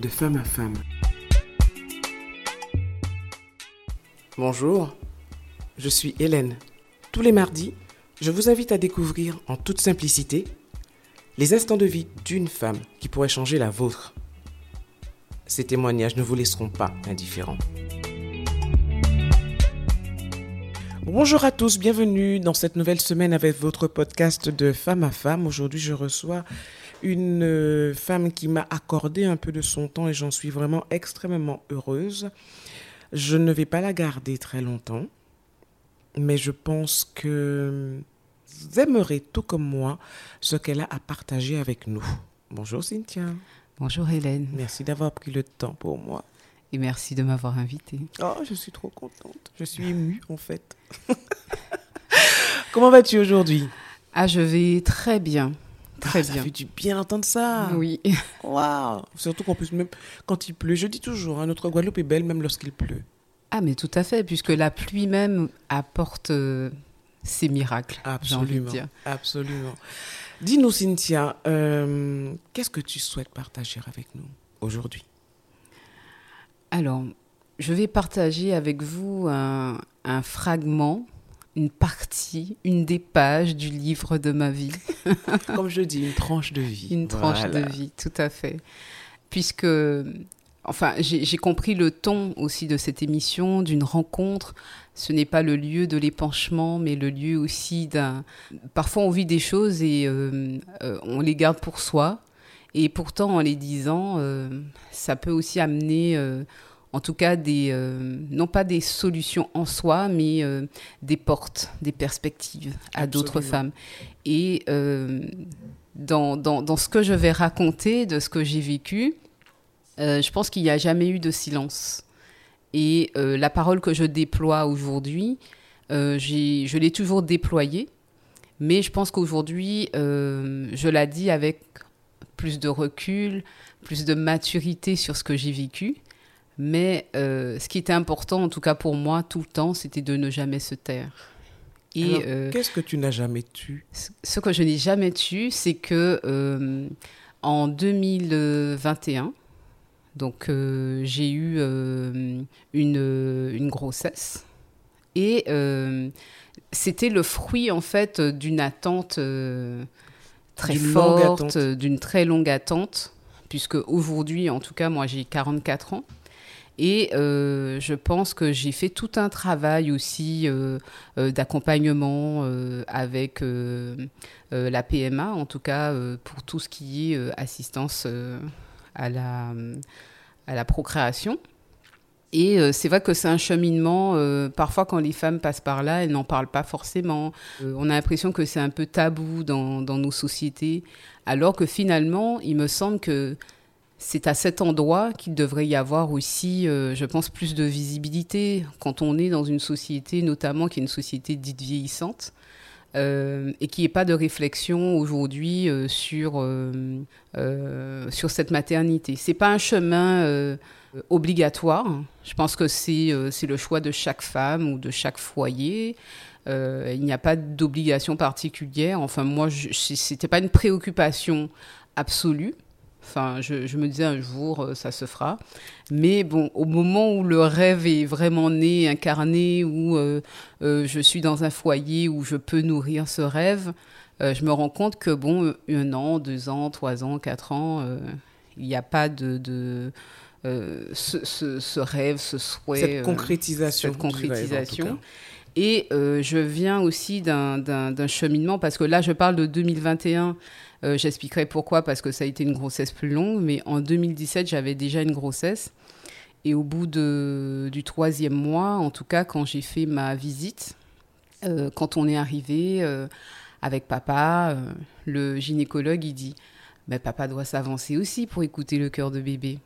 de femme à femme. Bonjour, je suis Hélène. Tous les mardis, je vous invite à découvrir en toute simplicité les instants de vie d'une femme qui pourrait changer la vôtre. Ces témoignages ne vous laisseront pas indifférents. Bonjour à tous, bienvenue dans cette nouvelle semaine avec votre podcast de femme à femme. Aujourd'hui, je reçois une euh, femme qui m'a accordé un peu de son temps et j'en suis vraiment extrêmement heureuse. Je ne vais pas la garder très longtemps, mais je pense que vous aimerez tout comme moi ce qu'elle a à partager avec nous. Bonjour Cynthia. Bonjour Hélène. Merci d'avoir pris le temps pour moi. Et merci de m'avoir invitée. Oh, je suis trop contente. Je suis émue en fait. Comment vas-tu aujourd'hui? Ah, je vais très bien. Très ah, bien. Ça fait du bien d'entendre ça. Oui. Waouh. Surtout qu'en plus, même quand il pleut, je dis toujours, hein, notre Guadeloupe est belle même lorsqu'il pleut. Ah, mais tout à fait, puisque la pluie même apporte euh, ses miracles. Absolument. Dire. Absolument. Dis-nous, Cynthia, euh, qu'est-ce que tu souhaites partager avec nous aujourd'hui? Alors, je vais partager avec vous un, fragment, une partie, une des pages du livre de ma vie. Comme je dis, une tranche de vie. Une tranche de vie, tout à fait. Puisque, enfin, j'ai compris le ton aussi de cette émission, d'une rencontre. Ce n'est pas le lieu de l'épanchement, mais le lieu aussi d'un... Parfois, on vit des choses et euh, euh, on les garde pour soi. Et pourtant, en les disant, euh, ça peut aussi amener, en tout cas, des, euh, non pas des solutions en soi, mais des portes, des perspectives à d'autres femmes. Et dans, dans, dans, ce que je vais raconter, de ce que j'ai vécu, je pense qu'il n'y a jamais eu de silence. Et la parole que je déploie aujourd'hui, je l'ai toujours déployée, mais je pense qu'aujourd'hui, je la dis avec plus de recul, plus de maturité sur ce que j'ai vécu. Mais euh, ce qui était important, en tout cas pour moi, tout le temps, c'était de ne jamais se taire. Et euh, qu'est-ce que tu n'as jamais tu? Ce que je n'ai jamais tu, c'est que euh, en 2021, donc j'ai eu une, une, grossesse et c'était le fruit en fait d'une attente très forte, d'une très longue attente, puisque aujourd'hui, en tout cas, moi j'ai 44 ans. Et euh, je pense que j'ai fait tout un travail aussi euh, euh, d'accompagnement avec la PMA, en tout cas pour tout ce qui est assistance à, la, procréation. Et c'est vrai que c'est un cheminement, parfois quand les femmes passent par là, elles n'en parlent pas forcément. On a l'impression que c'est un peu tabou dans, nos sociétés, alors que finalement, il me semble que c'est à cet endroit qu'il devrait y avoir aussi, je pense, plus de visibilité quand on est dans une société, notamment qui est une société dite vieillissante. et qu'il n'y ait pas de réflexion aujourd'hui sur, sur cette maternité. C'est pas un chemin euh, obligatoire. Je pense que c'est euh, le choix de chaque femme ou de chaque foyer. Euh, il n'y a pas d'obligation particulière. Enfin, moi, ce n'était pas une préoccupation absolue. Enfin, je, je, me disais un jour, ça se fera. Mais bon, au moment où le rêve est vraiment né, incarné, où je suis dans un foyer où je peux nourrir ce rêve, je me rends compte que, bon, un an, deux ans, trois ans, quatre ans, il n'y a pas de, de euh, ce, rêve, ce souhait. Cette euh, concrétisation. Cette concrétisation. Et euh, je viens aussi d'un cheminement, parce que là, je parle de 2021. J'expliquerai pourquoi, parce que ça a été une grossesse plus longue. Mais en 2017, j'avais déjà une grossesse. Et au bout de, du troisième mois, en tout cas, quand j'ai fait ma visite, quand on est arrivé avec papa, le gynécologue, il dit mais papa doit s'avancer aussi pour écouter le cœur de bébé.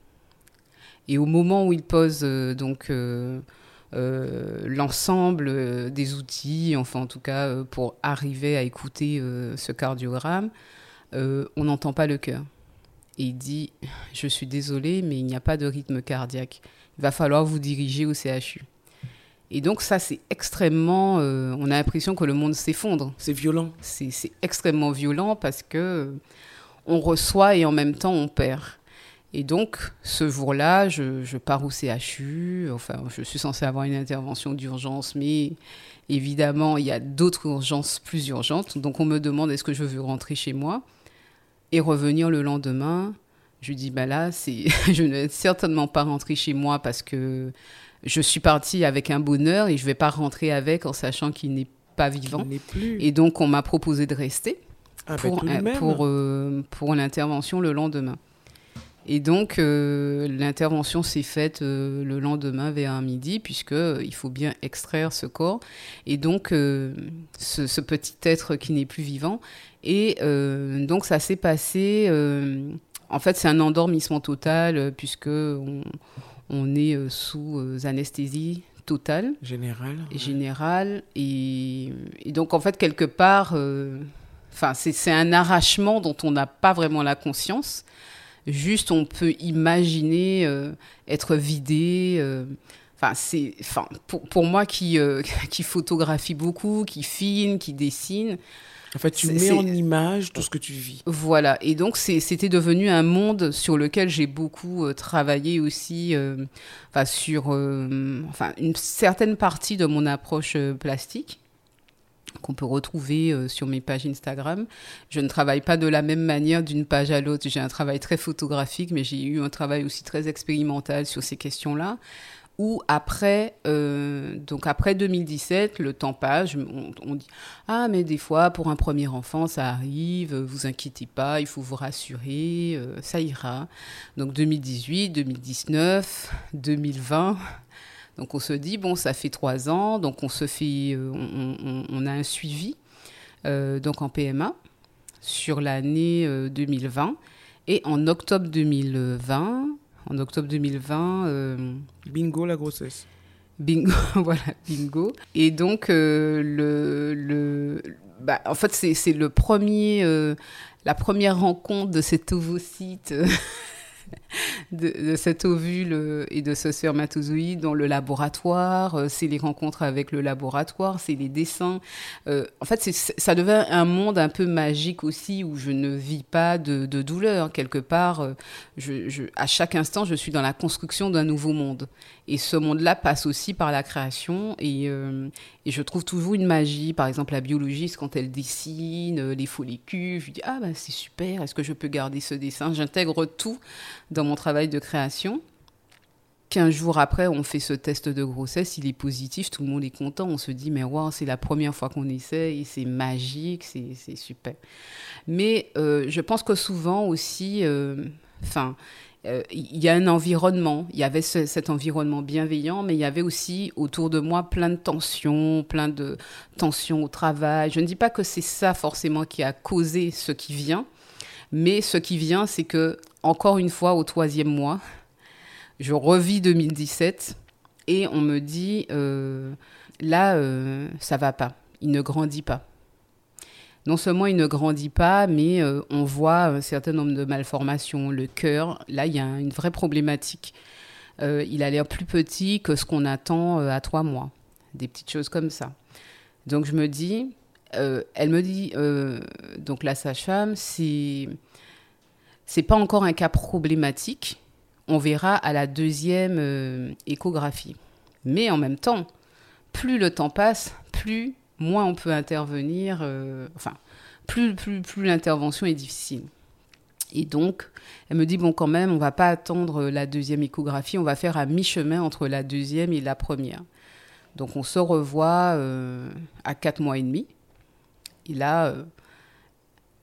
Et au moment où il pose euh, donc euh, euh, l'ensemble des outils, enfin en tout cas pour arriver à écouter ce cardiogramme, on n'entend pas le cœur. Et il dit, je suis désolé, mais il n'y a pas de rythme cardiaque. Il va falloir vous diriger au CHU. Et donc ça, c'est extrêmement... on a l'impression que le monde s'effondre. C'est violent. C'est extrêmement violent parce que on reçoit et en même temps on perd. Et donc, ce jour-là, je, pars au CHU. Enfin, je suis censée avoir une intervention d'urgence, mais évidemment, il y a d'autres urgences plus urgentes. Donc, on me demande est-ce que je veux rentrer chez moi? Et revenir le lendemain. Je lui dis, bah là, c'est... je ne vais certainement pas rentrer chez moi parce que je suis partie avec un bonheur et je ne vais pas rentrer avec en sachant qu'il n'est pas vivant. Plus. Et donc, on m'a proposé de rester ah, pour, pour, euh, pour l'intervention le lendemain. Et donc, euh, l'intervention s'est faite euh, le lendemain vers midi, puisqu'il faut bien extraire ce corps. Et donc, ce, petit être qui n'est plus vivant. Et donc, ça s'est passé. en fait, c'est un endormissement total, puisque on, est sous anesthésie totale. Générale. Générale. Et, et, donc, en fait, quelque part, enfin, c'est un arrachement dont on n'a pas vraiment la conscience. Juste, on peut imaginer euh, être vidé. Euh, enfin, c'est, enfin, pour, pour, moi qui, euh, qui photographie beaucoup, qui filme, qui dessine. En fait, tu mets en image tout ce que tu vis. Voilà. Et donc, c'était devenu un monde sur lequel j'ai beaucoup travaillé aussi, enfin, sur enfin, une certaine partie de mon approche plastique qu'on peut retrouver euh, sur mes pages Instagram. Je ne travaille pas de la même manière d'une page à l'autre. J'ai un travail très photographique, mais j'ai eu un travail aussi très expérimental sur ces questions-là. Ou après, euh, donc après 2017, le temps passe, on, dit ah mais des fois pour un premier enfant ça arrive, vous inquiétez pas, il faut vous rassurer, euh, ça ira. Donc 2018, 2019, 2020, donc on se dit, bon, ça fait trois ans, donc on se fait, euh, on, a un suivi euh, donc en PMA sur l'année 2020. Euh, Et en octobre 2020, en octobre 2020... bingo la grossesse. Bingo, voilà, bingo. Et donc, le, le bah, en fait, c'est le premier, la première rencontre de cet ovocyte de, cet ovule et de ce spermatozoïde dans le laboratoire, euh, c'est les rencontres avec le laboratoire, c'est les dessins. Euh, en fait, ça devient un monde un peu magique aussi où je ne vis pas de, douleur. Quelque part, euh, à chaque instant, je suis dans la construction d'un nouveau monde. Et ce monde-là passe aussi par la création. Et, et, je trouve toujours une magie. Par exemple, la biologiste, quand elle dessine les follicules, je dis Ah, ben c'est super, est-ce que je peux garder ce dessin? J'intègre tout dans mon travail de création. 15 jours après, on fait ce test de grossesse, il est positif, tout le monde est content, on se dit, mais wow, c'est la première fois qu'on essaye, c'est magique, c'est super. Mais euh, je pense que souvent aussi, euh, enfin, euh, il y a un environnement, il y avait cet environnement bienveillant, mais il y avait aussi autour de moi plein de tensions, plein de tensions au travail. Je ne dis pas que c'est ça forcément qui a causé ce qui vient, mais ce qui vient, c'est que encore une fois, au troisième mois, je revis 2017 et on me dit euh, là, euh, ça va pas, il ne grandit pas. Non seulement il ne grandit pas, mais euh, on voit un certain nombre de malformations. Le cœur, là, il y a une vraie problématique. il a l'air plus petit que ce qu'on attend à trois mois. Des petites choses comme ça. Donc je me dis, elle me dit, donc la sage-femme, c'est pas encore un cas problématique. On verra à la deuxième euh, échographie. Mais en même temps, plus le temps passe, plus moins on peut intervenir. Euh, enfin, plus, plus, plus l'intervention est difficile. Et donc, elle me dit bon, quand même, on va pas attendre la deuxième échographie, on va faire à mi-chemin entre la deuxième et la première. Donc, on se revoit euh, à quatre mois et demi. Et là,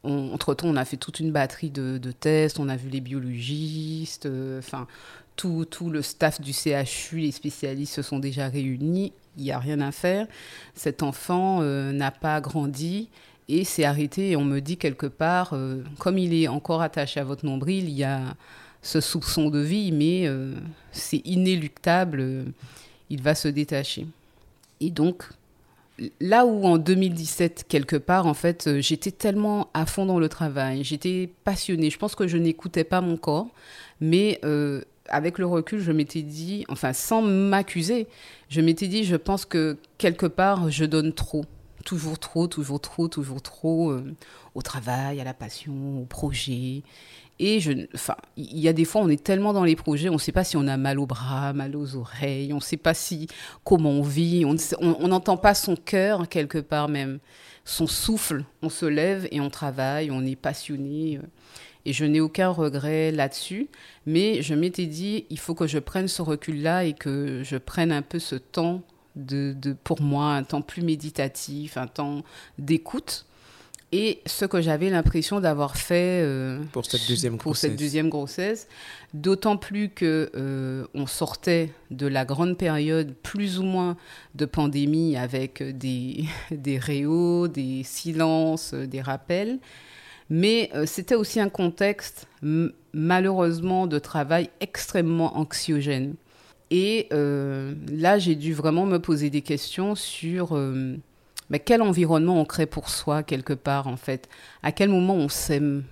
entre-temps, on a fait toute une batterie de, tests, on a vu les biologistes, euh, enfin, tout, tout, le staff du CHU, les spécialistes se sont déjà réunis, il n'y a rien à faire. Cet enfant euh, n'a pas grandi et s'est arrêté et on me dit quelque part, euh, comme il est encore attaché à votre nombril, il y a ce soupçon de vie, mais c'est inéluctable, il va se détacher. Et donc, là où en 2017, quelque part, en fait, euh, j'étais tellement à fond dans le travail, j'étais passionnée. Je pense que je n'écoutais pas mon corps, mais euh, avec le recul, je m'étais dit, enfin, sans m'accuser, je m'étais dit, je pense que quelque part, je donne trop. Toujours trop, toujours trop, toujours trop euh, au travail, à la passion, au projet. Et je, enfin, il y a des fois, on est tellement dans les projets, on ne sait pas si on a mal au bras, mal aux oreilles, on ne sait pas si comment on vit, on n'entend pas son cœur quelque part même, son souffle. On se lève et on travaille, on est passionné. Et je n'ai aucun regret là-dessus, mais je m'étais dit, il faut que je prenne ce recul-là et que je prenne un peu ce temps de, de, pour moi, un temps plus méditatif, un temps d'écoute et ce que j'avais l'impression d'avoir fait euh, pour cette deuxième pour grossesse. cette deuxième grossesse, d'autant plus que euh, on sortait de la grande période plus ou moins de pandémie avec des des réaux, des silences, des rappels, mais euh, c'était aussi un contexte malheureusement de travail extrêmement anxiogène. Et là, j'ai dû vraiment me poser des questions sur mais quel environnement on crée pour soi quelque part en fait? À quel moment on s'aime?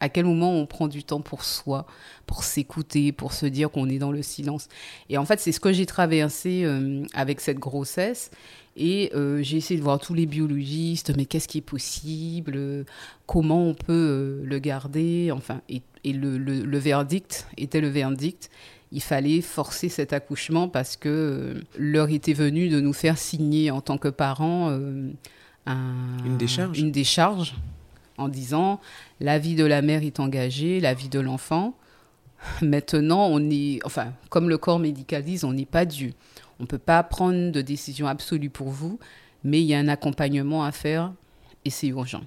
À quel moment on prend du temps pour soi, pour s'écouter, pour se dire qu'on est dans le silence? Et en fait, c'est ce que j'ai traversé euh, avec cette grossesse. Et euh, j'ai essayé de voir tous les biologistes, mais qu'est-ce qui est possible? Comment on peut euh, le garder? Enfin, et, le, le, verdict était le verdict il fallait forcer cet accouchement parce que euh, l'heure était venue de nous faire signer en tant que parents euh, une, décharge. une décharge en disant la vie de la mère est engagée, la vie de l'enfant. Maintenant, on est, enfin, comme le corps médical dit, on n'est pas Dieu. On ne peut pas prendre de décision absolue pour vous, mais il y a un accompagnement à faire et c'est urgent.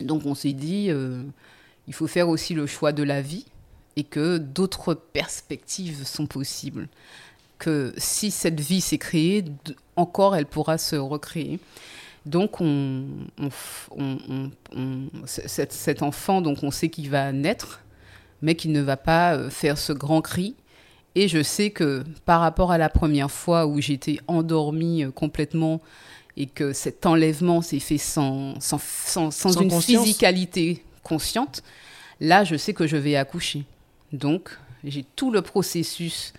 Donc on s'est dit, euh, il faut faire aussi le choix de la vie et que d'autres perspectives sont possibles. Que si cette vie s'est créée, encore elle pourra se recréer. Donc, on, cet, enfant, donc on sait qu'il va naître, mais qu'il ne va pas euh, faire ce grand cri. Et je sais que par rapport à la première fois où j'étais endormie euh, complètement et que cet enlèvement s'est fait sans, sans, sans, sans une physicalité consciente, là, je sais que je vais accoucher. Donc, j'ai tout le processus.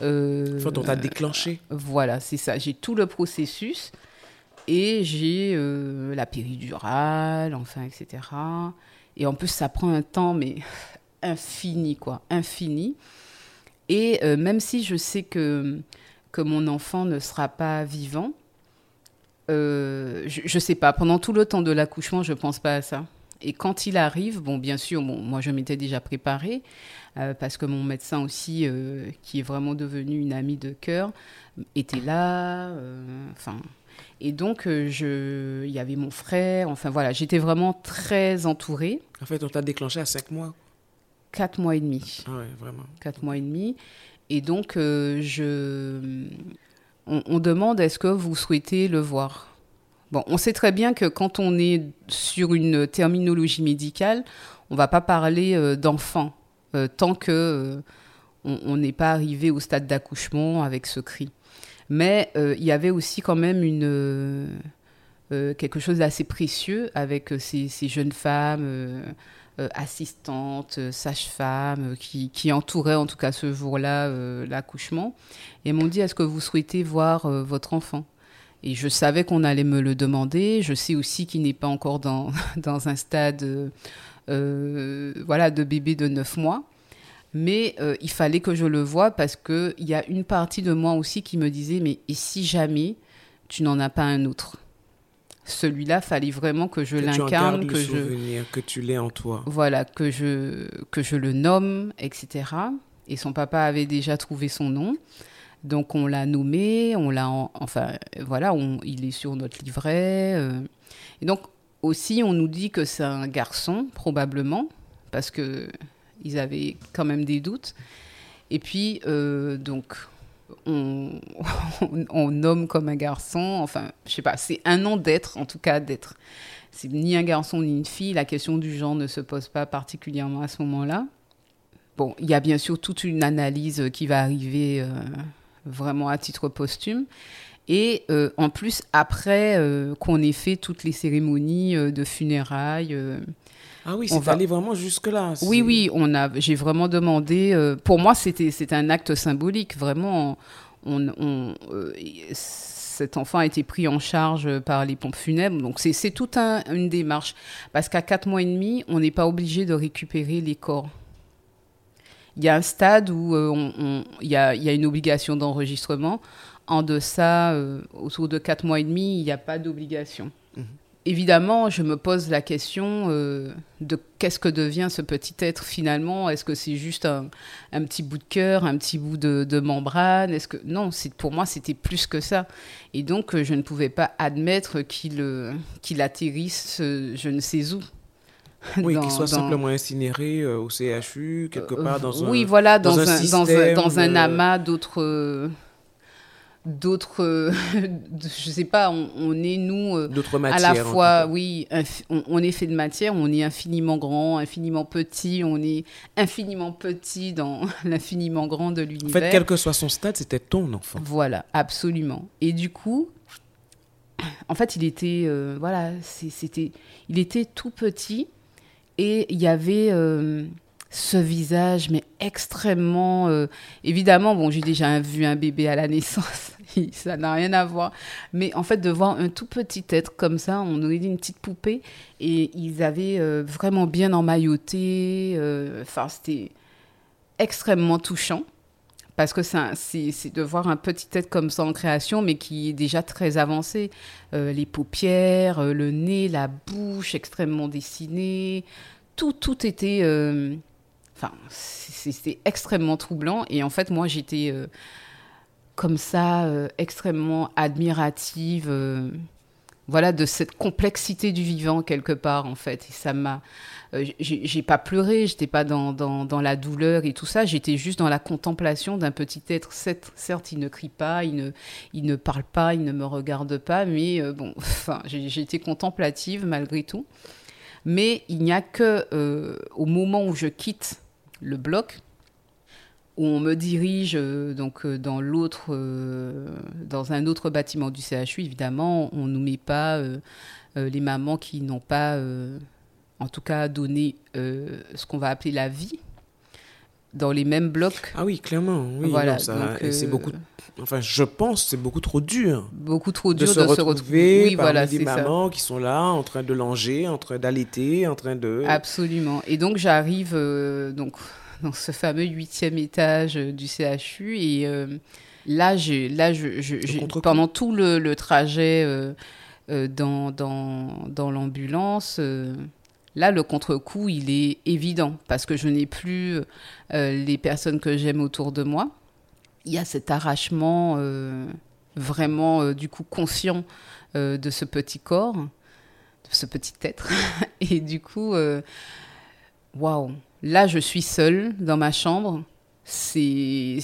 Euh, enfin, on t'a déclenché. voilà, c'est ça. J'ai tout le processus et j'ai euh, la péridurale, enfin, etc. Et en plus, ça prend un temps, mais infini, quoi, infini. Et euh, même si je sais que, que mon enfant ne sera pas vivant, je ne sais pas, pendant tout le temps de l'accouchement, je ne pense pas à ça. Et quand il arrive, bon, bien sûr, bon, moi je m'étais déjà préparée, euh, parce que mon médecin aussi, euh, qui est vraiment devenu une amie de cœur, était là. Euh, enfin. et donc, je, il y avait mon frère. Enfin, voilà, j'étais vraiment très entourée. En fait, on t'a déclenché à 5 mois Quatre mois et demi. Ah ouais, vraiment. Quatre mois et demi. Et donc, je, on, on demande est-ce que vous souhaitez le voir? Bon, on sait très bien que quand on est sur une terminologie médicale, on va pas parler d'enfant. Euh, tant que euh, on n'est pas arrivé au stade d'accouchement avec ce cri. Mais euh, il y avait aussi quand même une, quelque chose d'assez précieux avec ces, jeunes femmes assistantes, sages-femmes, qui, qui, entouraient en tout cas ce jour-là l'accouchement, et m'ont dit, est-ce que vous souhaitez voir votre enfant? Et je savais qu'on allait me le demander. Je sais aussi qu'il n'est pas encore dans, dans un stade euh, voilà, de bébé de 9 mois. Mais euh, il fallait que je le voie parce qu'il y a une partie de moi aussi qui me disait, mais et si jamais tu n'en as pas un autre? Celui-là, fallait vraiment que je l'incarne, que, je que tu l'aies en toi. Voilà, que je que je le nomme, etc. Et son papa avait déjà trouvé son nom, donc on l'a nommé, on l'a enfin voilà, on, il est sur notre livret. Euh. et donc aussi, on nous dit que c'est un garçon, probablement, parce que ils avaient quand même des doutes. Et puis, euh, donc, on, nomme comme un garçon, enfin, je sais pas, c'est un nom d'être, en tout cas d'être. C'est ni un garçon ni une fille, la question du genre ne se pose pas particulièrement à ce moment-là. Bon, il y a bien sûr toute une analyse qui va arriver euh, vraiment à titre posthume. Et euh, en plus, après euh, qu'on ait fait toutes les cérémonies euh, de funérailles. ah oui, c'est va... allé vraiment jusque-là. Oui, oui, on a, j'ai vraiment demandé. pour moi, c'était, c'était un acte symbolique, vraiment. On, on cet enfant a été pris en charge par les pompes funèbres. Donc c'est toute un, une démarche. Parce qu'à 4 mois et demi, on n'est pas obligé de récupérer les corps. Il y a un stade où euh, il, y a, y, a, une obligation d'enregistrement. En deçà, euh, autour de 4 mois et demi, il n'y a pas d'obligation. Mhm évidemment, je me pose la question euh, de qu'est-ce que devient ce petit être finalement? Est-ce que c'est juste un, petit bout de cœur, un petit bout de, membrane? Est-ce que non Pour moi, c'était plus que ça. Et donc, euh, je ne pouvais pas admettre qu'il euh, qu'il atterrisse je ne sais où. Oui, qu'il soit simplement incinéré au CHU, quelque part dans un Oui, voilà, dans, un, dans, un, dans un amas d'autres d'autres, euh, je sais pas, on, est nous euh, à la fois, oui, on, est fait de matière, on est infiniment grand, infiniment petit, on est infiniment petit dans l'infiniment grand de l'univers. En fait, quel que soit son stade, c'était ton enfant. Voilà, absolument. Et du coup, en fait, il était, euh, voilà, c'était, il était tout petit et il y avait ce visage, mais extrêmement... Euh, évidemment, bon, j'ai déjà vu un bébé à la naissance, ça n'a rien à voir. Mais en fait, de voir un tout petit être comme ça, on aurait dit une petite poupée, et ils avaient euh, vraiment bien emmailloté. Euh, enfin, c'était extrêmement touchant. Parce que c'est de voir un petit être comme ça en création, mais qui est déjà très avancé. les paupières, le nez, la bouche extrêmement dessinée. Tout, tout était Enfin, c'était extrêmement troublant. Et en fait, moi, j'étais euh, comme ça, euh, extrêmement admirative, euh, voilà, de cette complexité du vivant quelque part, en fait. Et ça m'a. j'ai pas pleuré, j'étais pas dans, dans, la douleur et tout ça, j'étais juste dans la contemplation d'un petit être. Certes, il ne crie pas, il ne, il ne parle pas, il ne me regarde pas, mais bon, enfin, été contemplative malgré tout. Mais il n'y a que au moment où je quitte le bloc où on me dirige euh, donc euh, dans l'autre euh, dans un autre bâtiment du CHU évidemment on nous met pas les mamans qui n'ont pas en tout cas donné ce qu'on va appeler la vie dans les mêmes blocs. Ah oui, clairement. Oui, voilà. c'est beaucoup. Enfin, je pense c'est beaucoup trop dur. Beaucoup trop dur de se, retrouver, oui, voilà, des mamans qui sont là, en train de langer, en train d'allaiter, en train de. Absolument. Et donc j'arrive donc dans ce fameux huitième étage euh, du CHU. Et euh, là, j'ai, là je, pendant tout le, trajet euh, dans, dans, dans l'ambulance, là, le contre-coup, il est évident parce que je n'ai plus les personnes que j'aime autour de moi. Il y a cet arrachement vraiment, du coup, conscient de ce petit corps, de ce petit être. Et du coup, waouh! Là, je suis seule dans ma chambre. C'est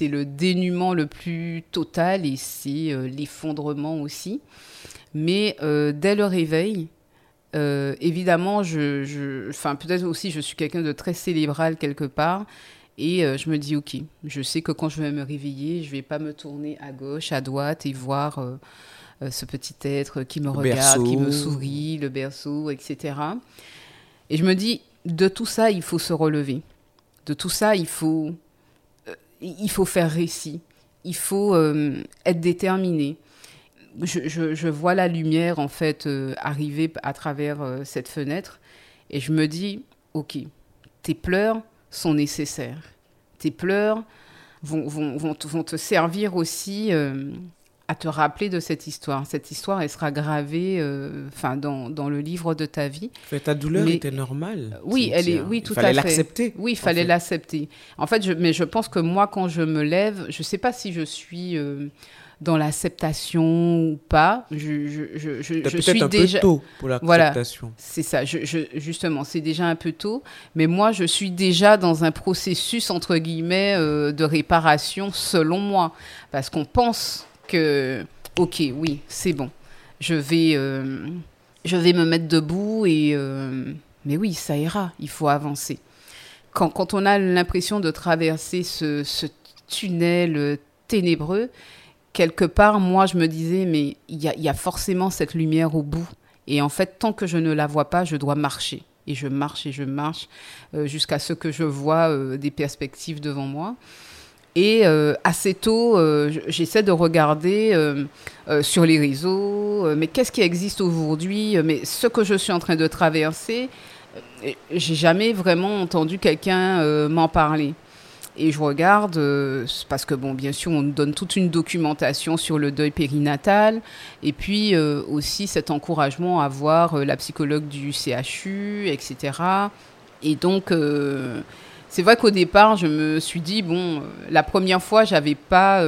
le dénuement le plus total et c'est euh, l'effondrement aussi. Mais euh, dès le réveil, euh, évidemment, je, enfin peut-être aussi je suis quelqu'un de très célébral quelque part. Et je me dis, OK, je sais que quand je vais me réveiller, je ne vais pas me tourner à gauche, à droite et voir ce petit être qui me regarde, qui me sourit, le berceau, etc. Et je me dis, de tout ça, il faut se relever. De tout ça, il faut, euh, il faut faire récit. Il faut euh, être déterminé. Je, vois la lumière, en fait, euh, arriver à travers cette fenêtre. Et je me dis, OK, tes pleurs sont nécessaires. Tes pleurs vont, vont, vont, vont te servir aussi à te rappeler de cette histoire. Cette histoire, elle sera gravée euh, dans, dans, le livre de ta vie. Mais ta douleur était normale. Oui, elle est, oui, tout à fait. Il fallait l'accepter. Oui, il fallait l'accepter. En fait, je, mais je pense que moi, quand je me lève, je ne sais pas si je suis euh, dans l'acceptation ou pas. Je, je, je, je, je suis un déjà peu tôt pour l'acceptation. Voilà, c'est ça. Je, justement, c'est déjà un peu tôt. Mais moi, je suis déjà dans un processus entre guillemets euh, de réparation, selon moi, parce qu'on pense ok, oui, c'est bon, je vais, euh, je vais me mettre debout et, euh, mais oui, ça ira, il faut avancer. Quand, quand on a l'impression de traverser ce, tunnel ténébreux, quelque part, moi, je me disais, mais il y a, y a forcément cette lumière au bout. Et en fait, tant que je ne la vois pas, je dois marcher. Et je marche et je marche euh, jusqu'à ce que je vois des perspectives devant moi. Et assez tôt, j'essaie de regarder sur les réseaux, mais qu'est-ce qui existe aujourd'hui, mais ce que je suis en train de traverser, j'ai jamais vraiment entendu quelqu'un m'en parler. Et je regarde, euh, parce que, bon, bien sûr, on donne toute une documentation sur le deuil périnatal, et puis euh, aussi cet encouragement à voir euh, la psychologue du CHU, etc. Et donc, c'est vrai qu'au départ, je me suis dit, bon, la première fois, j'avais pas,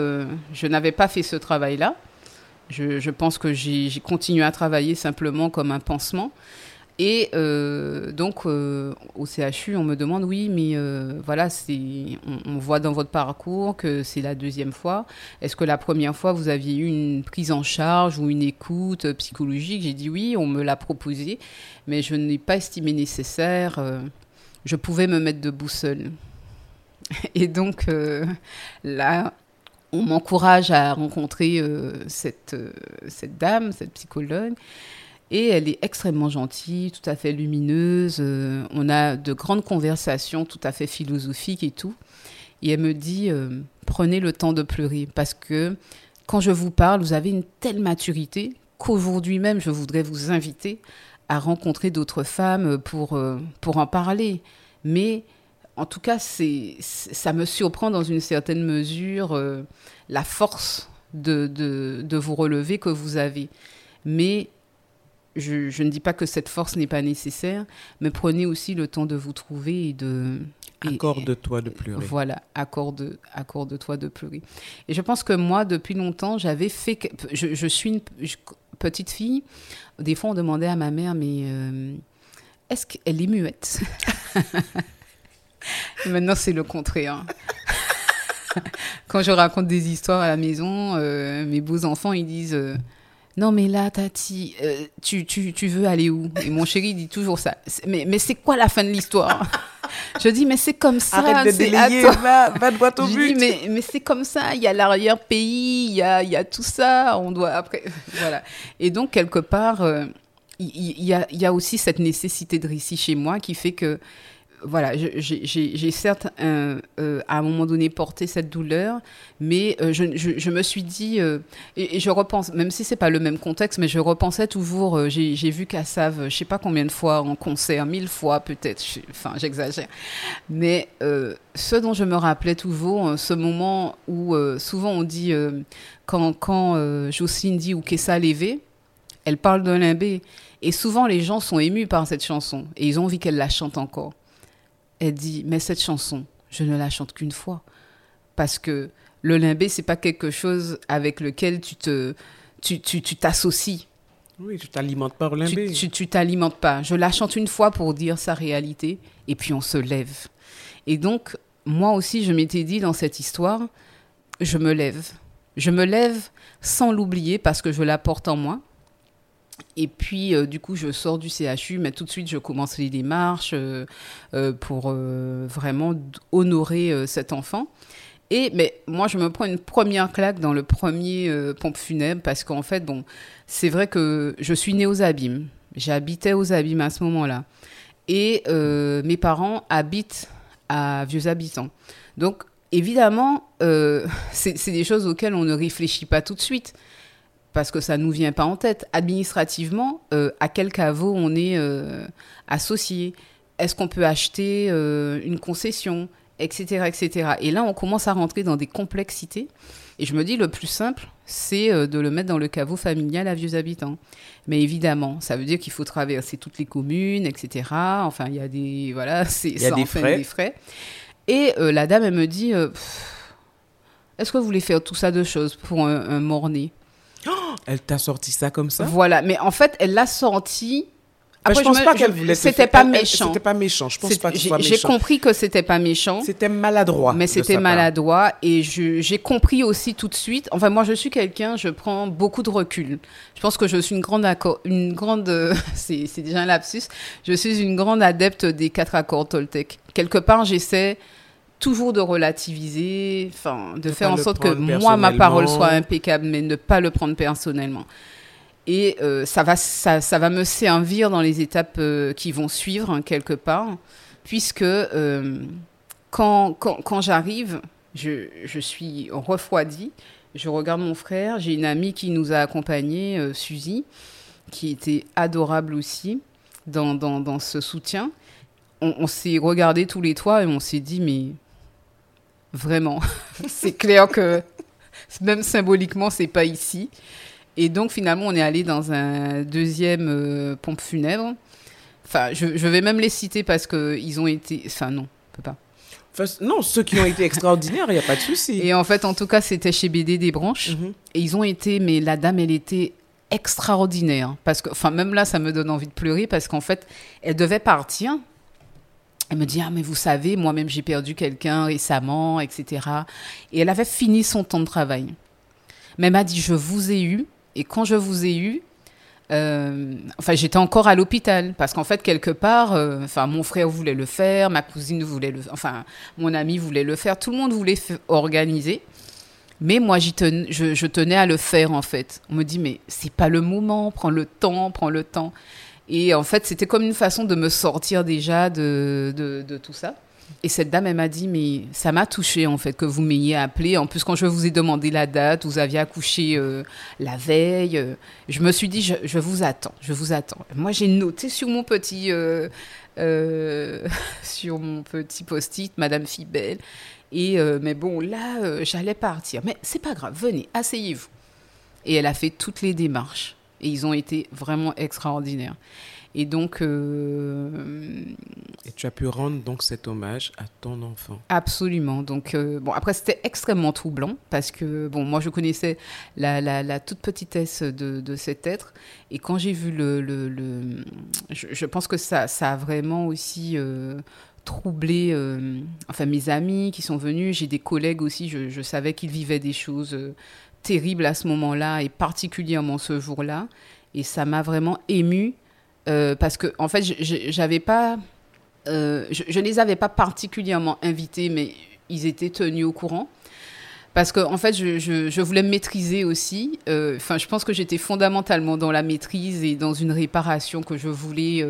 je n'avais pas fait ce travail-là. Je, pense que j'ai continué à travailler simplement comme un pansement. Et euh, donc, euh, au CHU, on me demande, oui, mais euh, voilà, on, on, voit dans votre parcours que c'est la deuxième fois. Est-ce que la première fois, vous aviez eu une prise en charge ou une écoute psychologique? J'ai dit oui, on me l'a proposé, mais je n'ai pas estimé nécessaire. Je pouvais me mettre debout seule. Et donc, là, on m'encourage à rencontrer cette, cette dame, cette psychologue. Et elle est extrêmement gentille, tout à fait lumineuse. Euh, on a de grandes conversations tout à fait philosophiques et tout. Et elle me dit, euh, prenez le temps de pleurer parce que quand je vous parle, vous avez une telle maturité qu'aujourd'hui même, je voudrais vous inviter à rencontrer d'autres femmes pour, euh, pour en parler. Mais en tout cas, c'est, ça me surprend dans une certaine mesure la force de, de, de, vous relever que vous avez. Mais je, ne dis pas que cette force n'est pas nécessaire, mais prenez aussi le temps de vous trouver et de... Accorde-toi de pleurer. Voilà, accorde, accorde-toi de pleurer. Et je pense que moi, depuis longtemps, j'avais fait... Je, suis une petite fille. Des fois, on demandait à ma mère, mais euh, est-ce qu'elle est muette? Maintenant, c'est le contraire. Quand je raconte des histoires à la maison, euh, mes beaux-enfants, ils disent... Euh, non mais là Tati, tu, tu, tu, veux aller où? Et mon chéri dit toujours ça. Mais, mais c'est quoi la fin de l'histoire? Je dis mais c'est comme ça. Arrête de délayer, va, va droit au but. Dis, mais, mais c'est comme ça, il y a l'arrière-pays, il y a, y a tout ça, on doit après... Voilà. Et donc quelque part, euh, il, y a, il y a aussi cette nécessité de récit chez moi qui fait que voilà, j'ai certes euh, à un moment donné porté cette douleur, mais euh, je, me suis dit, euh, et, je repense, même si c'est pas le même contexte, mais je repensais toujours, j'ai vu Kassav, je sais pas combien de fois en concert, mille fois peut-être, enfin j'exagère, mais ce dont je me rappelais toujours, ce moment où souvent on dit, quand, quand Jocelyne dit ou Kessa Lévé, elle parle d'un limbé, et souvent les gens sont émus par cette chanson, et ils ont envie qu'elle la chante encore elle dit mais cette chanson, je ne la chante qu'une fois parce que le limbé c'est pas quelque chose avec lequel tu te tu t'associes. oui, tu t'alimentes pas au limbé. Tu, tu t'alimentes pas. Je la chante une fois pour dire sa réalité et puis on se lève. Et donc moi aussi je m'étais dit dans cette histoire, je me lève. Je me lève sans l'oublier parce que je la porte en moi. Et puis, euh, du coup, je sors du CHU, mais tout de suite, je commence les démarches euh, euh, pour vraiment honorer cet enfant. Et, mais moi, je me prends une première claque dans le premier pompe funèbre parce qu'en fait, bon, c'est vrai que je suis née aux Abîmes. J'habitais aux Abîmes à ce moment-là. Et mes parents habitent à Vieux Habitants. Donc, évidemment, c'est des choses auxquelles on ne réfléchit pas tout de suite parce que ça ne nous vient pas en tête. Administrativement, euh, à quel caveau on est euh, associé? Est-ce qu'on peut acheter euh, une concession? Etc. etc. Et là, on commence à rentrer dans des complexités. Et je me dis, le plus simple, c'est de le mettre dans le caveau familial à vieux habitants. Mais évidemment, ça veut dire qu'il faut traverser toutes les communes, etc. Enfin, il y a des, voilà, c'est, il y a des, frais. des frais. Et la dame, elle me dit, est-ce que vous voulez faire tout ça de choses pour un, un mort-né? Elle t'a sorti ça comme ça? Voilà, mais en fait, elle l'a sorti. Après, je pense pas qu'elle voulait. C'était pas méchant. C'était pas méchant. Je pense pas que méchant. J'ai compris que c'était pas méchant. C'était maladroit. Mais c'était maladroit et j'ai compris aussi tout de suite. Enfin, moi, je suis quelqu'un, je prends beaucoup de recul. Je pense que je suis une grande une grande. c'est déjà un lapsus. Je suis une grande adepte des quatre accords Toltec. Quelque part, j'essaie toujours de relativiser, enfin, de, faire en sorte que moi, ma parole soit impeccable, mais ne pas le prendre personnellement. Et euh, ça, va, ça, ça, va me servir dans les étapes euh, qui vont suivre, hein, quelque part, puisque euh, quand, quand, quand j'arrive, je, je suis refroidie. Je regarde mon frère. J'ai une amie qui nous a accompagnés, Suzy, qui était adorable aussi dans, dans, dans ce soutien. On, on s'est regardé tous les trois et on s'est dit, mais vraiment, c'est clair que même symboliquement, c'est pas ici. Et donc finalement, on est allé dans un deuxième euh, pompe funèbre. Enfin, je, je vais même les citer parce que ils ont été. Enfin non, on peut pas. Enfin, non, ceux qui ont été extraordinaires, il n'y a pas de souci. Et en fait, en tout cas, c'était chez BD des branches. Mhm. Et ils ont été, mais la dame, elle était extraordinaire. Parce que, enfin, même là, ça me donne envie de pleurer parce qu'en fait, elle devait partir. Elle me dit, ah, mais vous savez, moi-même, j'ai perdu quelqu'un récemment, etc. Et elle avait fini son temps de travail. Mais elle m'a dit, je vous ai eu. Et quand je vous ai eu, euh, enfin, j'étais encore à l'hôpital parce qu'en fait, quelque part, euh, enfin, mon frère voulait le faire, ma cousine voulait le, enfin, mon ami voulait le faire, tout le monde voulait organiser. Mais moi, je, je tenais à le faire en fait. On me dit, mais c'est pas le moment, prends le temps, prends le temps. Et en fait, c'était comme une façon de me sortir déjà de, tout ça. Et cette dame, elle m'a dit, mais ça m'a touché en fait que vous m'ayez appelé. En plus, quand je vous ai demandé la date, vous aviez accouché euh, la veille. euh, je me suis dit, je, vous attends, je vous attends. Moi, j'ai noté sur mon petit, euh, sur mon petit post-it, Madame Fibel. Et mais bon, là, j'allais partir. Mais c'est pas grave, venez, asseyez-vous. Et elle a fait toutes les démarches. Et ils ont été vraiment extraordinaires. Et donc, euh, Et tu as pu rendre donc cet hommage à ton enfant. Absolument. Donc, euh, bon, après, c'était extrêmement troublant parce que, bon, moi, je connaissais la, la, la toute petitesse de, de cet être. Et quand j'ai vu le. le, le- je, je pense que ça, ça a vraiment aussi euh, troublé enfin, mes amis qui sont venus. J'ai des collègues aussi. Je, je savais qu'ils vivaient des choses terribles à ce moment-là et particulièrement ce jour-là. Et ça m'a vraiment émue euh, parce que, en fait, j'avais pas. Euh, je, je ne les avais pas particulièrement invités, mais ils étaient tenus au courant. Parce que, en fait, je, je- je voulais me maîtriser aussi. Euh, Enfin, je pense que j'étais fondamentalement dans la maîtrise et dans une réparation que je voulais,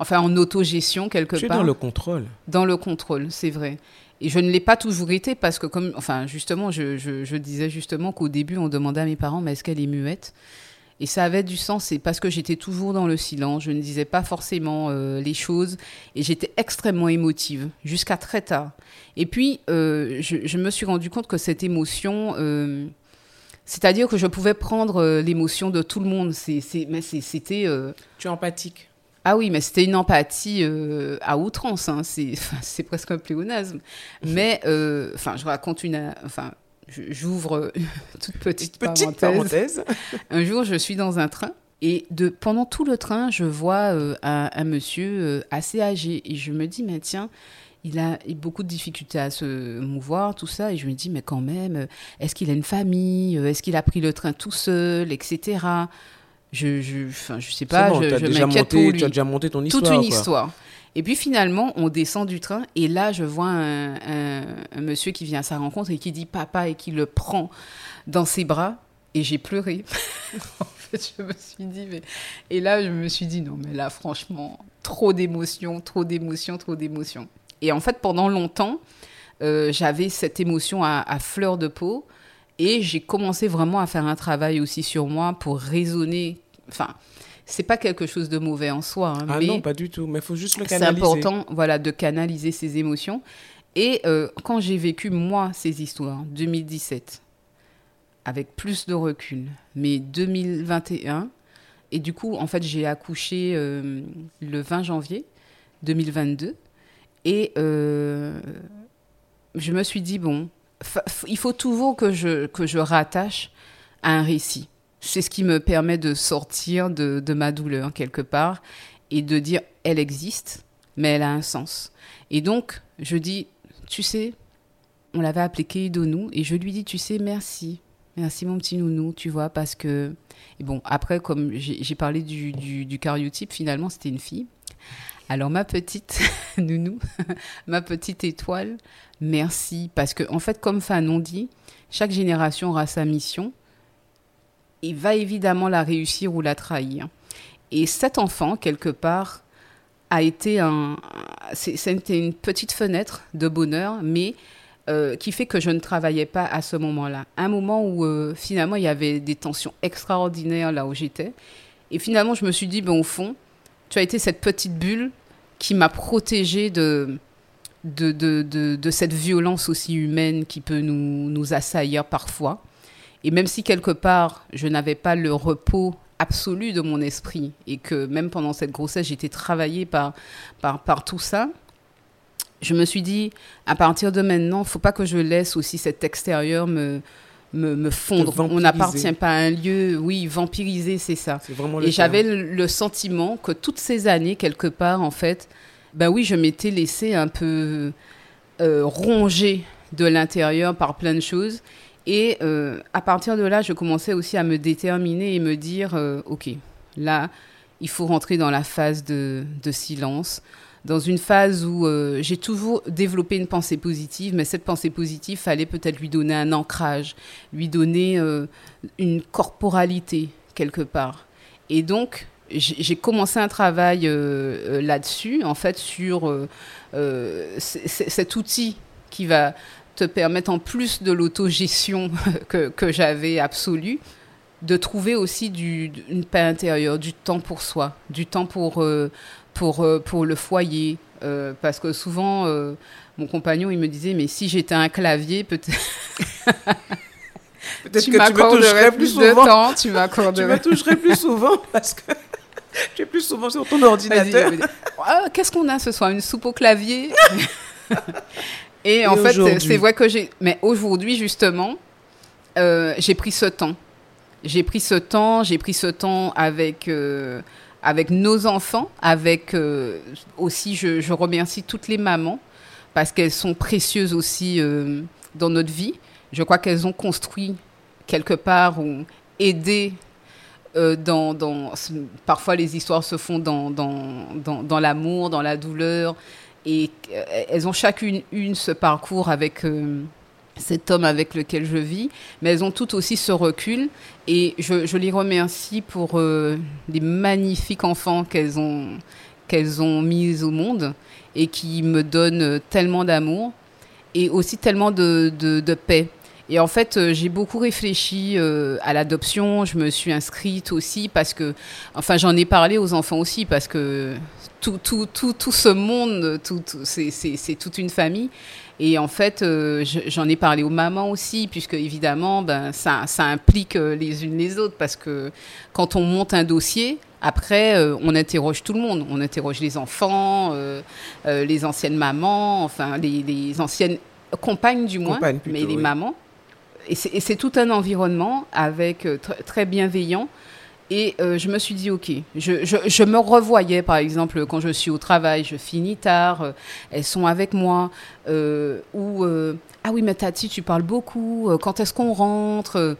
enfin, en autogestion quelque Tu es part. dans le contrôle. Dans le contrôle, c'est vrai. Et je ne l'ai pas toujours été parce que, comme, enfin, justement, je, disais justement qu'au début, on demandait à mes parents, mais est-ce qu'elle est muette? Et ça avait du sens, c'est parce que j'étais toujours dans le silence, je ne disais pas forcément euh, les choses et j'étais extrêmement émotive jusqu'à très tard. Et puis, euh, je, me suis rendu compte que cette émotion, euh, c'est-à-dire que je pouvais prendre l'émotion de tout le monde. Mais c'était. Tu es empathique. Ah oui, mais c'était une empathie euh, à outrance. hein. C'est, presque un pléonasme. Mais, euh, enfin, je raconte une, enfin, j'ouvre une toute petite, Petite parenthèse. parenthèse. Un jour, je suis dans un train et de pendant tout le train, je vois euh, un, un monsieur assez âgé et je me dis, mais tiens. Il a beaucoup de difficultés à se mouvoir, tout ça, et je me dis, mais quand même, est-ce qu'il a une famille? Est-ce qu'il a pris le train tout seul, etc. Je, je, enfin, je sais pas, bon, je, déjà pour monté, lui tu as déjà monté ton histoire. toute une quoi. histoire. Et puis finalement, on descend du train et là, je vois un, un- un monsieur qui vient à sa rencontre et qui dit papa et qui le prend dans ses bras et j'ai pleuré. en fait, je me suis dit, mais... Et là, je me suis dit, non, mais là, franchement, trop d'émotions, trop d'émotions, trop d'émotions. Et en fait, pendant longtemps, euh, j'avais cette émotion à, à fleur de peau et j'ai commencé vraiment à faire un travail aussi sur moi pour raisonner. Enfin, c'est pas quelque chose de mauvais en soi, hein, Ah mais non, pas du tout. Mais il faut juste le c'est canaliser. important voilà, de canaliser ses émotions. Et euh, quand j'ai vécu, moi, ces histoires, 2017, avec plus de recul, mais 2021, et du coup, en fait, j'ai accouché euh, le 20 janvier 2022, et euh, je me suis dit, bon, il faut toujours que je, que je rattache à un récit. C'est ce qui me permet de sortir de, de ma douleur, quelque part, et de dire, elle existe, mais elle a un sens. Et donc, je dis, tu sais, on l'avait appelé Keidonou, et je lui dis, tu sais, merci. Merci mon petit nounou, tu vois, parce que... Bon, après, comme j'ai j'ai parlé du, du, du cariotype, finalement, c'était une fille. Alors, ma petite nounou, ma petite étoile, merci. Parce que, en fait, comme Fanon dit, chaque génération aura sa mission et va évidemment la réussir ou la trahir. Et cet enfant, quelque part, a été un. C'était une petite fenêtre de bonheur, mais euh, qui fait que je ne travaillais pas à ce moment-là. Un moment où euh, finalement il y avait des tensions extraordinaires là où j'étais. Et finalement, je me suis dit, ben, au fond, tu as été cette petite bulle qui m'a protégée de, de, de, de, cette violence aussi humaine qui peut nous, nous assaillir parfois. Et même si quelque part, je n'avais pas le repos absolu de mon esprit et que même pendant cette grossesse, j'étais travaillée par, par, par tout ça, je me suis dit, à partir de maintenant, faut pas que je laisse aussi cet extérieur me, me, me fondre. On n'appartient pas à un lieu, oui, vampiriser, c'est ça. Et j'avais le, le sentiment que toutes ces années, quelque part, en fait, ben oui, je m'étais laissée un peu euh, ronger de l'intérieur par plein de choses. Et euh, à partir de là, je commençais aussi à me déterminer et me dire, euh, OK, là, il faut rentrer dans la phase de, de silence, dans une phase où euh, j'ai toujours développé une pensée positive, mais cette pensée positive, fallait peut-être lui donner un ancrage, lui donner euh, une corporalité quelque part. Et donc, j'ai commencé un travail euh, là-dessus, en fait, sur cet outil qui va te permettre, en plus de l'autogestion que, que j'avais absolue, de trouver aussi une paix intérieure, du temps pour soi, du temps pour, pour, euh, pour le foyer. Euh, parce que souvent, euh, mon compagnon, il me disait, mais si j'étais un clavier, peut-être... peut-être que tu me toucherais plus souvent. Temps, tu m'accorderais. tu me toucherais plus souvent parce que tu es plus souvent sur ton ordinateur. Ah, Qu'est-ce qu'on a ce soir? Une soupe au clavier? Et, Et en fait, c'est vrai que j'ai... Mais aujourd'hui, justement, euh, j'ai pris ce temps. J'ai pris ce temps, j'ai pris ce temps avec... Avec nos enfants, avec euh, aussi, je, remercie toutes les mamans parce qu'elles sont précieuses aussi euh, dans notre vie. Je crois qu'elles ont construit quelque part ou aidé. Euh, dans, parfois les histoires se font dans, dans, l'amour, dans la douleur, et elles ont chacune une ce parcours avec cet homme avec lequel je vis, mais elles ont toutes aussi ce recul et je, je les remercie pour euh, les magnifiques enfants qu'elles ont, qu'elles ont mis au monde et qui me donnent tellement d'amour et aussi tellement de, de, paix. Et en fait, euh, j'ai beaucoup réfléchi euh, à l'adoption. Je me suis inscrite aussi parce que, enfin, j'en ai parlé aux enfants aussi parce que tout, tout, tout, tout ce monde, tout, c'est toute une famille. Et en fait, euh, j'en ai parlé aux mamans aussi, puisque évidemment, ben, ça, ça implique euh, les unes les autres, parce que quand on monte un dossier, après, euh, on interroge tout le monde. On interroge les enfants, euh, euh, les anciennes mamans, enfin, les, les anciennes compagnes du moins, Compagne plutôt, mais les oui. mamans. Et c'est tout un environnement avec tr très bienveillant. Et euh, je me suis dit, OK, je, me revoyais, par exemple, quand je suis au travail, je finis tard, euh, elles sont avec moi, euh, ou, ah oui, mais Tati, tu parles beaucoup, quand est-ce qu'on rentre,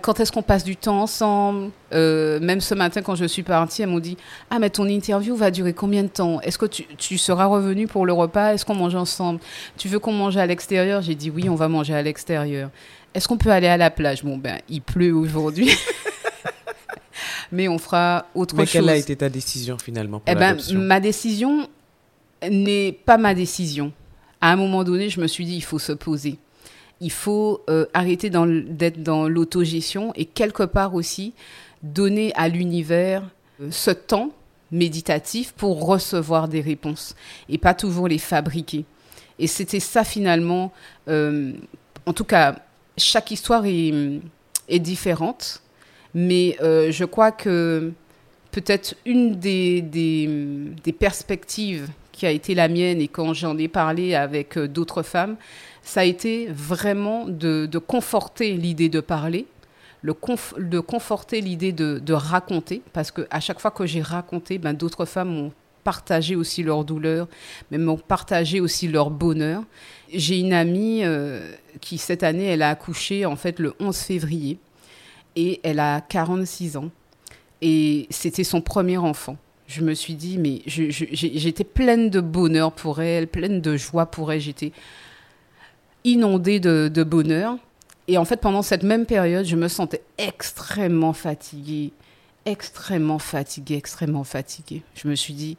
quand est-ce qu'on passe du temps ensemble Même ce matin, quand je suis partie, elles m'ont dit, ah, mais ton interview va durer combien de temps? Est-ce que tu, tu seras revenu pour le repas? Est-ce qu'on mange ensemble? Tu veux qu'on mange à l'extérieur? J'ai dit, oui, on va manger à l'extérieur. Est-ce qu'on peut aller à la plage? Bon, ben, il pleut aujourd'hui. mais on fera autre Mais chose. quelle a été ta décision finalement pour eh ben, ma décision n'est pas ma décision. À un moment donné, je me suis dit, il faut se poser. Il faut euh, arrêter d'être dans l'autogestion et quelque part aussi donner à l'univers euh, ce temps méditatif pour recevoir des réponses et pas toujours les fabriquer. Et c'était ça finalement, euh, en tout cas, chaque histoire est, est différente, mais euh, je crois que peut-être une des, perspectives qui a été la mienne et quand j'en ai parlé avec euh, d'autres femmes, ça a été vraiment de, conforter l'idée de parler, de conforter l'idée de, raconter, parce qu'à chaque fois que j'ai raconté, ben, d'autres femmes m'ont partagé aussi leur douleur, mais m'ont partagé aussi leur bonheur. J'ai une amie euh, qui, cette année, elle a accouché en fait le 11 février et elle a 46 ans et c'était son premier enfant. Je me suis dit, mais j'étais pleine de bonheur pour elle, pleine de joie pour elle. J'étais inondée de, bonheur. Et en fait, pendant cette même période, je me sentais extrêmement fatiguée, extrêmement fatiguée, extrêmement fatiguée. Je me suis dit,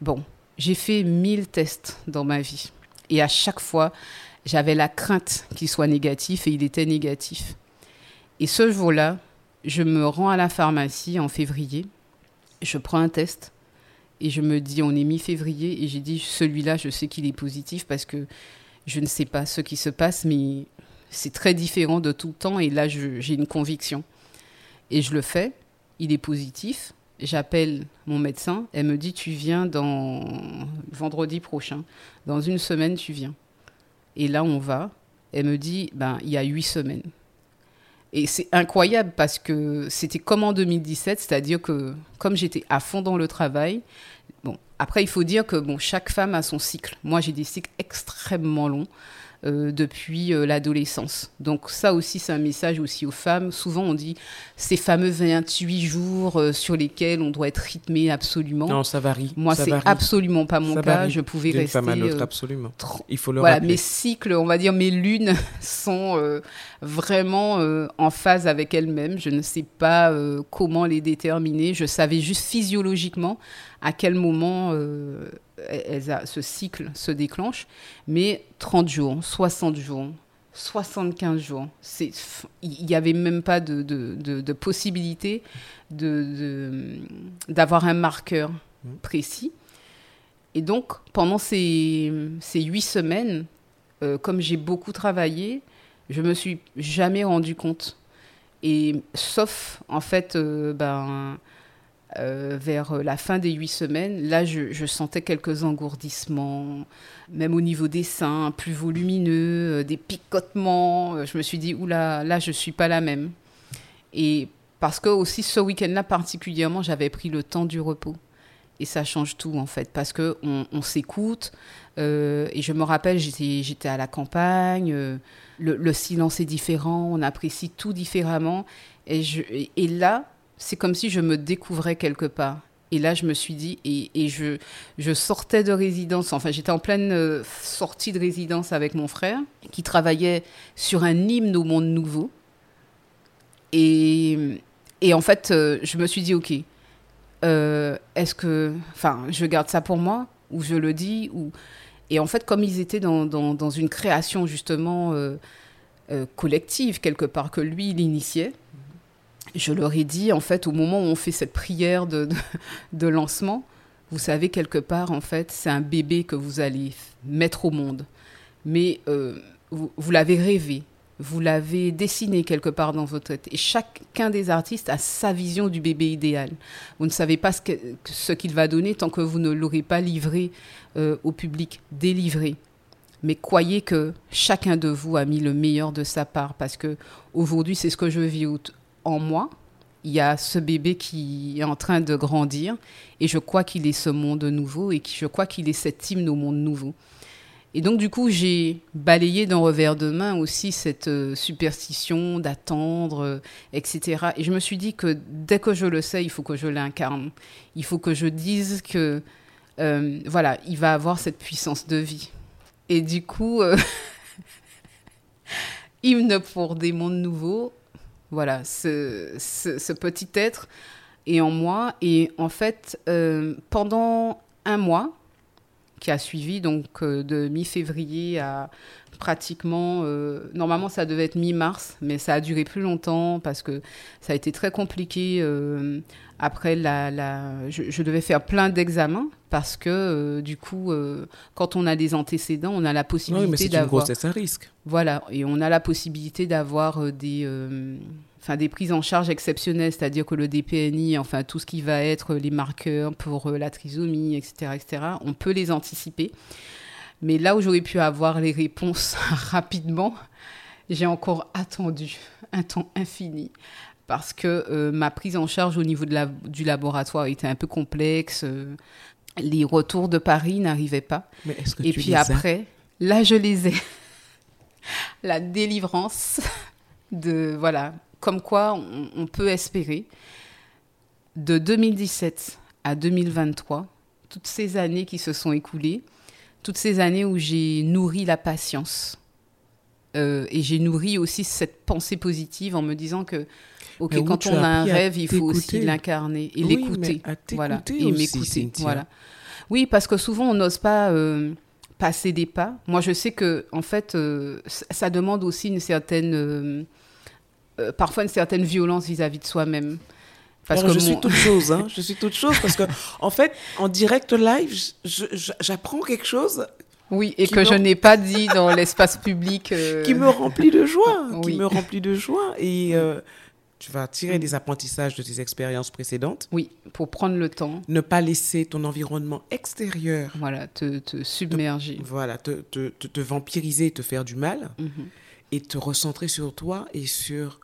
bon, j'ai fait 1000 tests dans ma vie. Et à chaque fois, j'avais la crainte qu'il soit négatif et il était négatif. Et ce jour-là, je me rends à la pharmacie en février, je prends un test et je me dis, on est mi-février et j'ai dit, celui-là, je sais qu'il est positif parce que je ne sais pas ce qui se passe, mais c'est très différent de tout le temps et là, j'ai une conviction. Et je le fais, il est positif. J'appelle mon médecin, elle me dit, tu viens dans vendredi prochain, dans une semaine, tu viens. Et là, on va. Elle me dit, ben, il y a huit semaines. Et c'est incroyable parce que c'était comme en 2017, c'est-à-dire que comme j'étais à fond dans le travail, bon, après il faut dire que bon, chaque femme a son cycle. Moi j'ai des cycles extrêmement longs. Euh, depuis euh, l'adolescence. Donc ça aussi, c'est un message aussi aux femmes. Souvent, on dit ces fameux 28 jours euh, sur lesquels on doit être rythmé absolument. Non, ça varie. Moi, c'est absolument pas mon cas. Je pouvais rester. femme à absolument. Il faut le voilà, Mes cycles, on va dire mes lunes sont vraiment en phase avec elles-mêmes. Je ne sais pas comment les déterminer. Je savais juste physiologiquement à quel moment ce cycle se déclenche, mais 30 jours, 60 jours, 75 jours, il n'y avait même pas de, de, possibilité d'avoir un marqueur mmh. précis. Et donc, pendant ces, ces huit semaines, euh, comme j'ai beaucoup travaillé, je me suis jamais rendu compte. Et sauf, en fait, euh, ben, euh, vers la fin des huit semaines, là, je, sentais quelques engourdissements, même au niveau des seins, plus volumineux, euh, des picotements. Euh, je me suis dit, oula, là, je suis pas la même. Et parce que aussi, ce week-end-là particulièrement, j'avais pris le temps du repos. Et ça change tout, en fait, parce qu'on on, s'écoute. et je me rappelle, j'étais à la campagne, le, le, silence est différent, on apprécie tout différemment. Et, je, et là, c'est comme si je me découvrais quelque part. Et là, je me suis dit, et, je, je sortais de résidence, enfin j'étais en pleine euh, sortie de résidence avec mon frère, qui travaillait sur un hymne au monde nouveau. Et, et en fait, euh, je me suis dit, ok, euh, est-ce que, enfin, je garde ça pour moi, ou je le dis, ou... Et en fait, comme ils étaient dans, dans, dans une création justement collective, quelque part, que lui, il initiait, je leur ai dit, en fait, au moment où on fait cette prière de, de, lancement, vous savez, quelque part, en fait, c'est un bébé que vous allez mettre au monde. Mais euh, vous, l'avez rêvé, vous l'avez dessiné quelque part dans votre tête. Et chacun des artistes a sa vision du bébé idéal. Vous ne savez pas ce qu'il va donner tant que vous ne l'aurez pas livré euh, au public, délivré. Mais croyez que chacun de vous a mis le meilleur de sa part parce que aujourd'hui, c'est ce que je vis en moi, il y a ce bébé qui est en train de grandir et je crois qu'il est ce monde nouveau et je crois qu'il est cet hymne au monde nouveau. Et donc du coup, j'ai balayé d'un revers de main aussi cette euh, superstition d'attendre, euh, etc. Et je me suis dit que dès que je le sais, il faut que je l'incarne. Il faut que je dise que, euh, voilà, il va avoir cette puissance de vie. Et du coup, hymne pour des mondes nouveaux, voilà, ce, petit être est en moi. Et en fait, euh, pendant un mois qui a suivi, donc euh, de mi-février à pratiquement, euh, normalement ça devait être mi-mars, mais ça a duré plus longtemps parce que ça a été très compliqué. après, la, je, devais faire plein d'examens parce que du coup, quand on a des antécédents, on a la possibilité d'avoir. Oui, mais c'est une grossesse à risque. Voilà, et on a la possibilité d'avoir des enfin des prises en charge exceptionnelles, c'est-à-dire que le DPNI, enfin tout ce qui va être les marqueurs pour euh, la trisomie, etc., etc., on peut les anticiper. Mais là où j'aurais pu avoir les réponses rapidement, j'ai encore attendu un temps infini parce que euh, ma prise en charge au niveau de la, du laboratoire était un peu complexe. Euh, les retours de Paris n'arrivaient pas. Mais est-ce que Et puis après, là, je les ai. la délivrance de voilà comme quoi on, peut espérer. De 2017 à 2023, toutes ces années qui se sont écoulées, toutes ces années où j'ai nourri la patience euh, et j'ai nourri aussi cette pensée positive en me disant que ok quand on a un rêve il faut aussi l'incarner et l'écouter voilà et m'écouter voilà oui parce que souvent on n'ose pas euh, passer des pas. Moi, je sais que, en fait, euh, ça demande aussi une certaine, euh, euh, parfois une certaine violence vis-à-vis de soi-même. Parce que je suis toute chose, hein. je suis toute chose parce que, en fait, en direct live, j'apprends quelque chose. Oui, et que je n'ai pas dit dans l'espace public. Qui me remplit de joie, qui me remplit de joie. Et tu vas tirer des apprentissages de tes expériences précédentes. Oui, pour prendre le temps. Ne pas laisser ton environnement extérieur. Voilà, te, te submerger. voilà, te, te, te, vampiriser, te faire du mal. Mhm. Et te recentrer sur toi et sur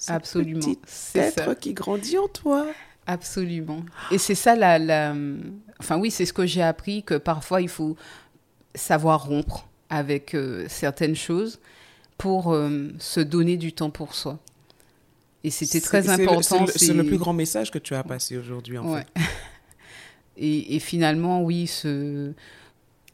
ce Absolument. petit être qui grandit en toi. Absolument. Et c'est ça la, la... Enfin oui, c'est ce que j'ai appris, que parfois il faut savoir rompre avec euh, certaines choses pour euh, se donner du temps pour soi. Et c'était très important. C'est le, plus grand message que tu as passé aujourd'hui, en fait. Et, et, finalement, oui, ce,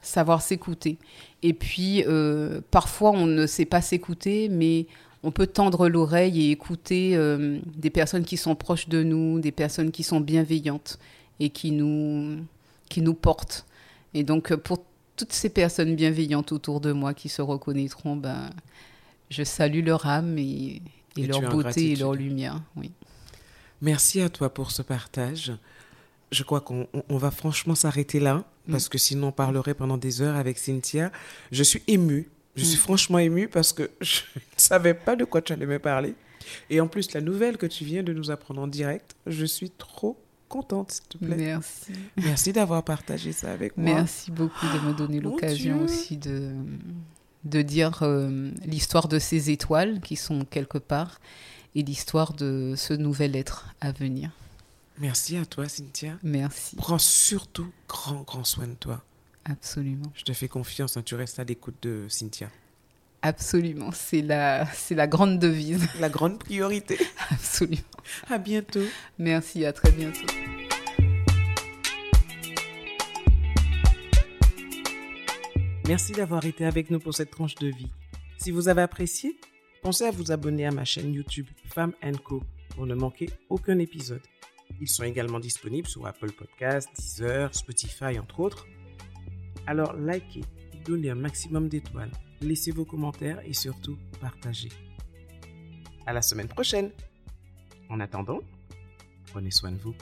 savoir s'écouter. Et puis, euh, parfois, on ne sait pas s'écouter, mais on peut tendre l'oreille et écouter euh, des personnes qui sont proches de nous, des personnes qui sont bienveillantes et qui nous, qui nous portent. Et donc, pour toutes ces personnes bienveillantes autour de moi qui se reconnaîtront, ben, je salue leur âme et, et, leur beauté et leur lumière. Oui. Merci à toi pour ce partage. Je crois qu'on va franchement s'arrêter là, mm. parce que sinon on parlerait pendant des heures avec Cynthia. Je suis émue, je suis mm. franchement émue parce que je ne savais pas de quoi tu allais me parler. Et en plus, la nouvelle que tu viens de nous apprendre en direct, je suis trop contente, s'il te plaît. Merci. Merci d'avoir partagé ça avec moi. Merci beaucoup de me donner l'occasion aussi de, de dire euh, l'histoire de ces étoiles qui sont quelque part et l'histoire de ce nouvel être à venir. Merci à toi, Cynthia. Merci. Prends surtout grand, grand soin de toi. Absolument. Je te fais confiance, hein, tu restes à l'écoute de Cynthia. Absolument, c'est la, c'est la grande devise. La grande priorité. Absolument. À bientôt. Merci, à très bientôt. Merci d'avoir été avec nous pour cette tranche de vie. Si vous avez apprécié, pensez à vous abonner à ma chaîne YouTube Femme Co pour ne manquer aucun épisode. Ils sont également disponibles sur Apple Podcasts, Deezer, Spotify, entre autres. Alors likez, donnez un maximum d'étoiles, laissez vos commentaires et surtout partagez. À la semaine prochaine. En attendant, prenez soin de vous.